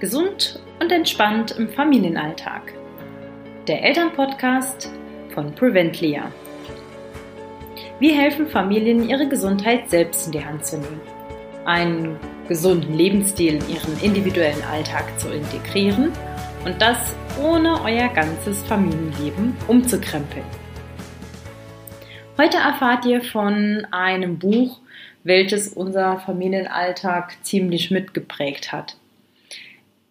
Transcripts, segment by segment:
Gesund und entspannt im Familienalltag. Der Elternpodcast von Preventlia. Wir helfen Familien, ihre Gesundheit selbst in die Hand zu nehmen, einen gesunden Lebensstil in ihren individuellen Alltag zu integrieren und das ohne euer ganzes Familienleben umzukrempeln. Heute erfahrt ihr von einem Buch, welches unser Familienalltag ziemlich mitgeprägt hat.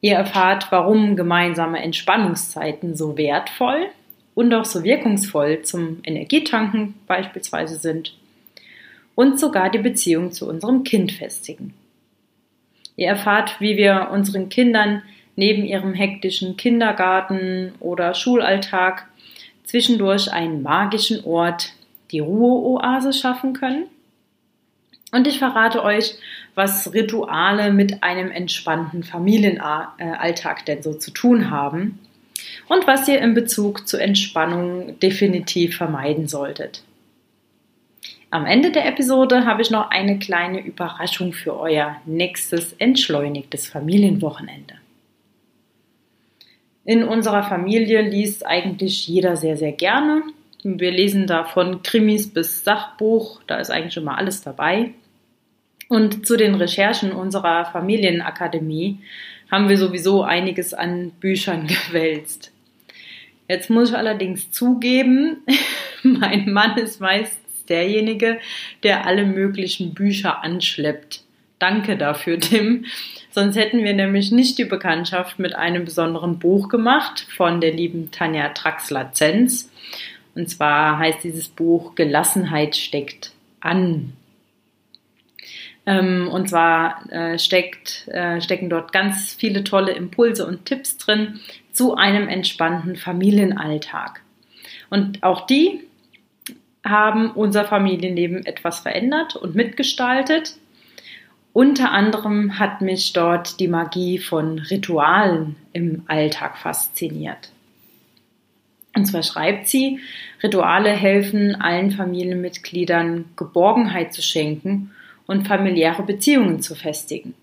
Ihr erfahrt, warum gemeinsame Entspannungszeiten so wertvoll und auch so wirkungsvoll zum Energietanken beispielsweise sind und sogar die Beziehung zu unserem Kind festigen. Ihr erfahrt, wie wir unseren Kindern neben ihrem hektischen Kindergarten oder Schulalltag zwischendurch einen magischen Ort, die Ruheoase schaffen können und ich verrate euch, was Rituale mit einem entspannten Familienalltag denn so zu tun haben und was ihr in Bezug zur Entspannung definitiv vermeiden solltet. Am Ende der Episode habe ich noch eine kleine Überraschung für euer nächstes entschleunigtes Familienwochenende. In unserer Familie liest eigentlich jeder sehr, sehr gerne wir lesen da von Krimis bis Sachbuch, da ist eigentlich schon mal alles dabei. Und zu den Recherchen unserer Familienakademie haben wir sowieso einiges an Büchern gewälzt. Jetzt muss ich allerdings zugeben, mein Mann ist meistens derjenige, der alle möglichen Bücher anschleppt. Danke dafür, Tim. Sonst hätten wir nämlich nicht die Bekanntschaft mit einem besonderen Buch gemacht von der lieben Tanja Traxler-Zenz. Und zwar heißt dieses Buch Gelassenheit steckt an. Ähm, und zwar äh, steckt, äh, stecken dort ganz viele tolle Impulse und Tipps drin zu einem entspannten Familienalltag. Und auch die haben unser Familienleben etwas verändert und mitgestaltet. Unter anderem hat mich dort die Magie von Ritualen im Alltag fasziniert. Und zwar schreibt sie, Rituale helfen allen Familienmitgliedern Geborgenheit zu schenken und familiäre Beziehungen zu festigen.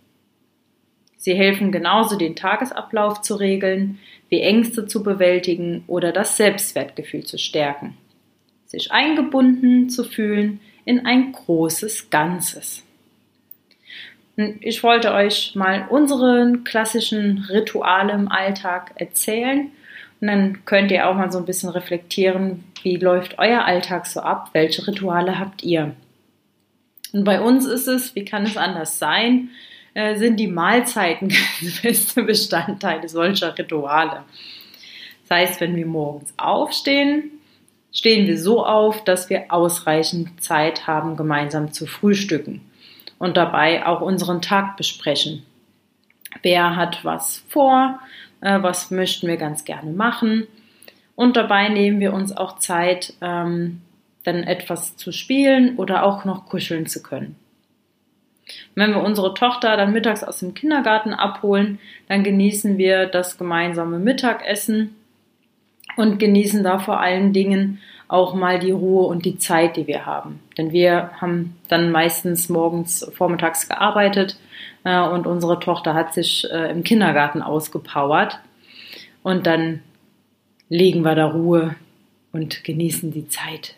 Sie helfen genauso den Tagesablauf zu regeln, wie Ängste zu bewältigen oder das Selbstwertgefühl zu stärken, sich eingebunden zu fühlen in ein großes Ganzes. Ich wollte euch mal unsere klassischen Rituale im Alltag erzählen und dann könnt ihr auch mal so ein bisschen reflektieren, wie läuft euer Alltag so ab? Welche Rituale habt ihr? Und bei uns ist es, wie kann es anders sein, äh, sind die Mahlzeiten ganz feste Bestandteile solcher Rituale. Das heißt, wenn wir morgens aufstehen, stehen wir so auf, dass wir ausreichend Zeit haben, gemeinsam zu frühstücken und dabei auch unseren Tag besprechen. Wer hat was vor? äh, was möchten wir ganz gerne machen. Und dabei nehmen wir uns auch Zeit, ähm, dann etwas zu spielen oder auch noch kuscheln zu können. wenn wir unsere Tochter dann mittags aus dem Kindergarten abholen, dann genießen wir das gemeinsame Mittagessen und genießen da vor allen Dingen auch mal die Ruhe und die Zeit, die wir haben. Denn wir haben dann meistens morgens vormittags gearbeitet äh, und unsere Tochter hat sich äh, im Kindergarten ausgepowert. Und dann legen wir da Ruhe und genießen die Zeit.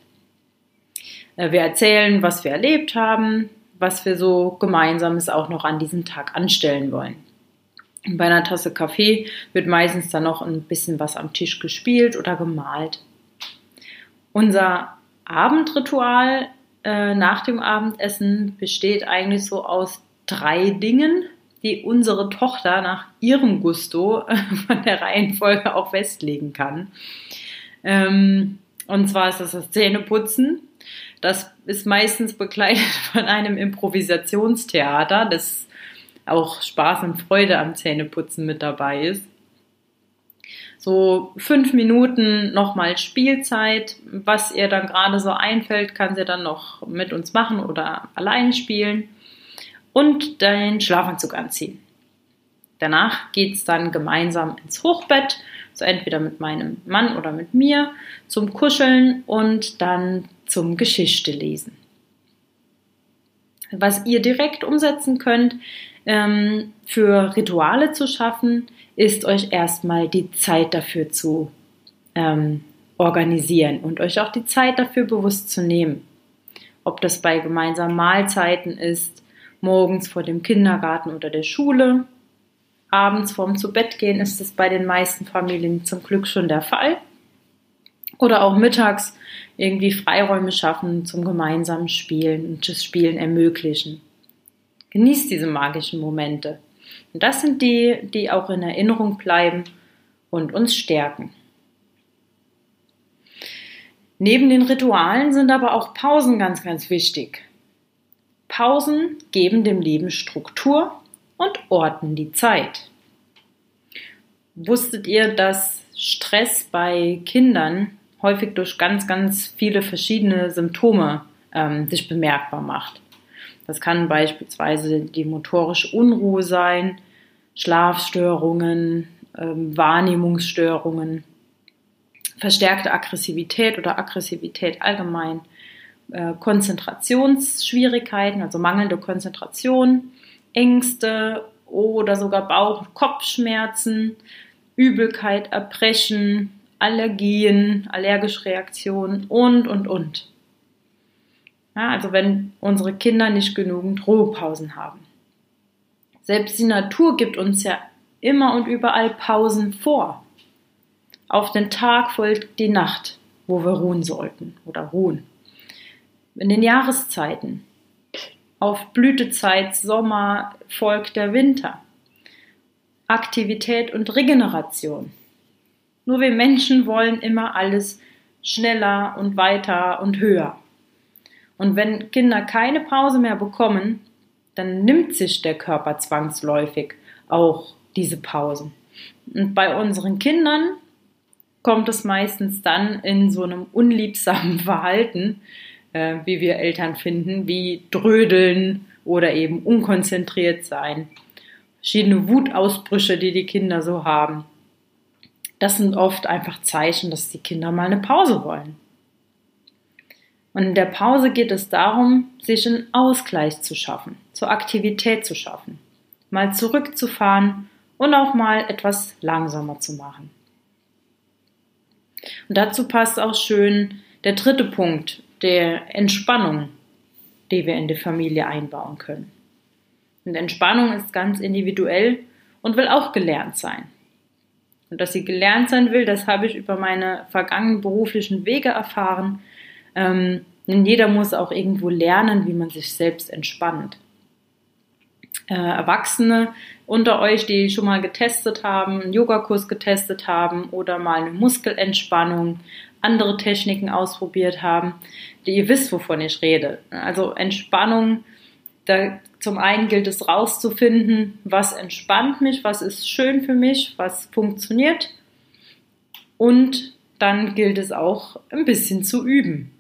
Äh, wir erzählen, was wir erlebt haben, was wir so gemeinsames auch noch an diesem Tag anstellen wollen. Bei einer Tasse Kaffee wird meistens dann noch ein bisschen was am Tisch gespielt oder gemalt. Unser Abendritual äh, nach dem Abendessen besteht eigentlich so aus drei Dingen, die unsere Tochter nach ihrem Gusto äh, von der Reihenfolge auch festlegen kann. Ähm, und zwar ist das das Zähneputzen. Das ist meistens begleitet von einem Improvisationstheater, das auch Spaß und Freude am Zähneputzen mit dabei ist. So fünf Minuten nochmal Spielzeit. Was ihr dann gerade so einfällt, kann sie dann noch mit uns machen oder allein spielen und den Schlafanzug anziehen. Danach geht es dann gemeinsam ins Hochbett, so entweder mit meinem Mann oder mit mir, zum Kuscheln und dann zum Geschichte lesen. Was ihr direkt umsetzen könnt, ähm, für Rituale zu schaffen, ist euch erstmal die Zeit dafür zu ähm, organisieren und euch auch die Zeit dafür bewusst zu nehmen. Ob das bei gemeinsamen Mahlzeiten ist, morgens vor dem Kindergarten oder der Schule, abends vorm Zubettgehen ist es bei den meisten Familien zum Glück schon der Fall. Oder auch mittags irgendwie Freiräume schaffen zum gemeinsamen Spielen und das Spielen ermöglichen. Genießt diese magischen Momente. Und das sind die, die auch in Erinnerung bleiben und uns stärken. Neben den Ritualen sind aber auch Pausen ganz, ganz wichtig. Pausen geben dem Leben Struktur und ordnen die Zeit. Wusstet ihr, dass Stress bei Kindern häufig durch ganz, ganz viele verschiedene Symptome ähm, sich bemerkbar macht? Das kann beispielsweise die motorische Unruhe sein, Schlafstörungen, ähm, Wahrnehmungsstörungen, verstärkte Aggressivität oder Aggressivität allgemein, äh, Konzentrationsschwierigkeiten, also mangelnde Konzentration, Ängste oder sogar Bauch- und Kopfschmerzen, Übelkeit, Erbrechen, Allergien, allergische Reaktionen und, und, und. Ja, also wenn unsere Kinder nicht genügend Ruhepausen haben. Selbst die Natur gibt uns ja immer und überall Pausen vor. Auf den Tag folgt die Nacht, wo wir ruhen sollten oder ruhen. In den Jahreszeiten. Auf Blütezeit, Sommer folgt der Winter. Aktivität und Regeneration. Nur wir Menschen wollen immer alles schneller und weiter und höher. Und wenn Kinder keine Pause mehr bekommen, dann nimmt sich der Körper zwangsläufig auch diese Pausen. Und bei unseren Kindern kommt es meistens dann in so einem unliebsamen Verhalten, äh, wie wir Eltern finden, wie Drödeln oder eben unkonzentriert sein. Verschiedene Wutausbrüche, die die Kinder so haben. Das sind oft einfach Zeichen, dass die Kinder mal eine Pause wollen. Und in der Pause geht es darum, sich einen Ausgleich zu schaffen, zur Aktivität zu schaffen, mal zurückzufahren und auch mal etwas langsamer zu machen. Und dazu passt auch schön der dritte Punkt, der Entspannung, die wir in die Familie einbauen können. Und Entspannung ist ganz individuell und will auch gelernt sein. Und dass sie gelernt sein will, das habe ich über meine vergangenen beruflichen Wege erfahren. Ähm, denn jeder muss auch irgendwo lernen, wie man sich selbst entspannt. Äh, Erwachsene unter euch, die schon mal getestet haben, einen Yogakurs getestet haben oder mal eine Muskelentspannung, andere Techniken ausprobiert haben, die ihr wisst, wovon ich rede. Also Entspannung, da zum einen gilt es rauszufinden, was entspannt mich, was ist schön für mich, was funktioniert. Und dann gilt es auch ein bisschen zu üben.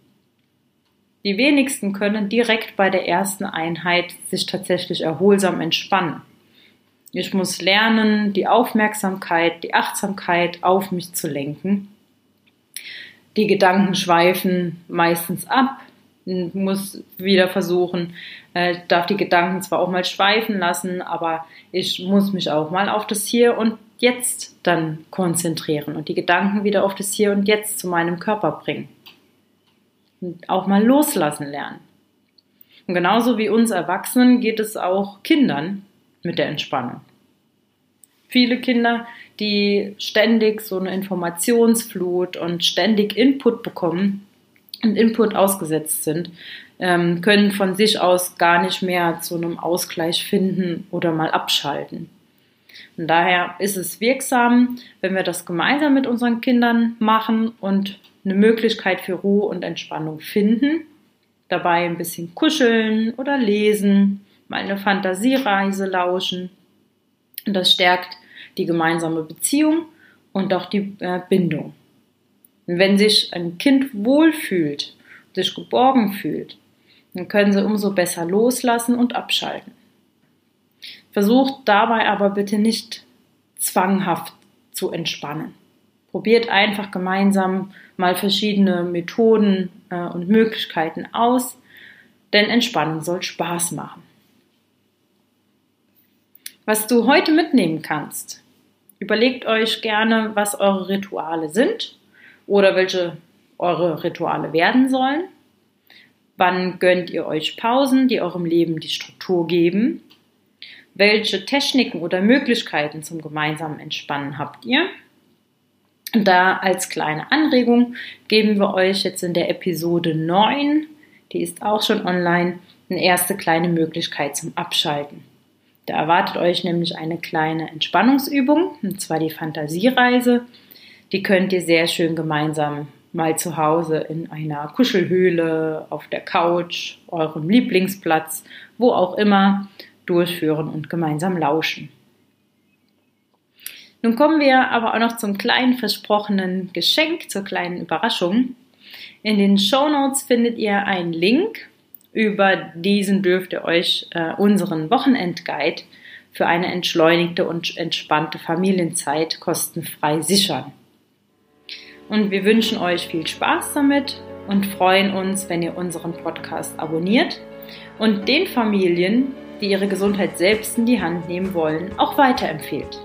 Die wenigsten können direkt bei der ersten Einheit sich tatsächlich erholsam entspannen. Ich muss lernen, die Aufmerksamkeit, die Achtsamkeit auf mich zu lenken. Die Gedanken schweifen meistens ab, muss wieder versuchen, äh, darf die Gedanken zwar auch mal schweifen lassen, aber ich muss mich auch mal auf das Hier und Jetzt dann konzentrieren und die Gedanken wieder auf das Hier und Jetzt zu meinem Körper bringen. Und auch mal loslassen lernen. Und genauso wie uns Erwachsenen geht es auch Kindern mit der Entspannung. Viele Kinder, die ständig so eine Informationsflut und ständig Input bekommen, und Input ausgesetzt sind, ähm, können von sich aus gar nicht mehr zu einem Ausgleich finden oder mal abschalten. Und daher ist es wirksam, wenn wir das gemeinsam mit unseren Kindern machen und eine Möglichkeit für Ruhe und Entspannung finden. Dabei ein bisschen kuscheln oder lesen, mal eine Fantasiereise lauschen. Und das stärkt die gemeinsame Beziehung und auch die äh, Bindung. Wenn sich ein Kind wohlfühlt, sich geborgen fühlt, dann können sie umso besser loslassen und abschalten. Versucht dabei aber bitte nicht zwanghaft zu entspannen. Probiert einfach gemeinsam mal verschiedene Methoden äh, und Möglichkeiten aus, denn Entspannung soll Spaß machen. Was du heute mitnehmen kannst, überlegt euch gerne, was eure Rituale sind oder welche eure Rituale werden sollen. Wann gönnt ihr euch Pausen, die eurem Leben die Struktur geben? Welche Techniken oder Möglichkeiten zum gemeinsamen Entspannen habt ihr? Und da als kleine Anregung geben wir euch jetzt in der Episode 9, die ist auch schon online, eine erste kleine Möglichkeit zum Abschalten. Da erwartet euch nämlich eine kleine Entspannungsübung, und zwar die Fantasiereise. Die könnt ihr sehr schön gemeinsam mal zu Hause in einer Kuschelhöhle, auf der Couch, eurem Lieblingsplatz, wo auch immer, durchführen und gemeinsam lauschen. Nun kommen wir aber auch noch zum kleinen versprochenen Geschenk, zur kleinen Überraschung. In den Show Notes findet ihr einen Link über diesen dürft ihr euch äh, unseren Wochenendguide für eine entschleunigte und entspannte Familienzeit kostenfrei sichern. Und wir wünschen euch viel Spaß damit und freuen uns, wenn ihr unseren Podcast abonniert und den Familien, die ihre Gesundheit selbst in die Hand nehmen wollen, auch weiterempfehlt.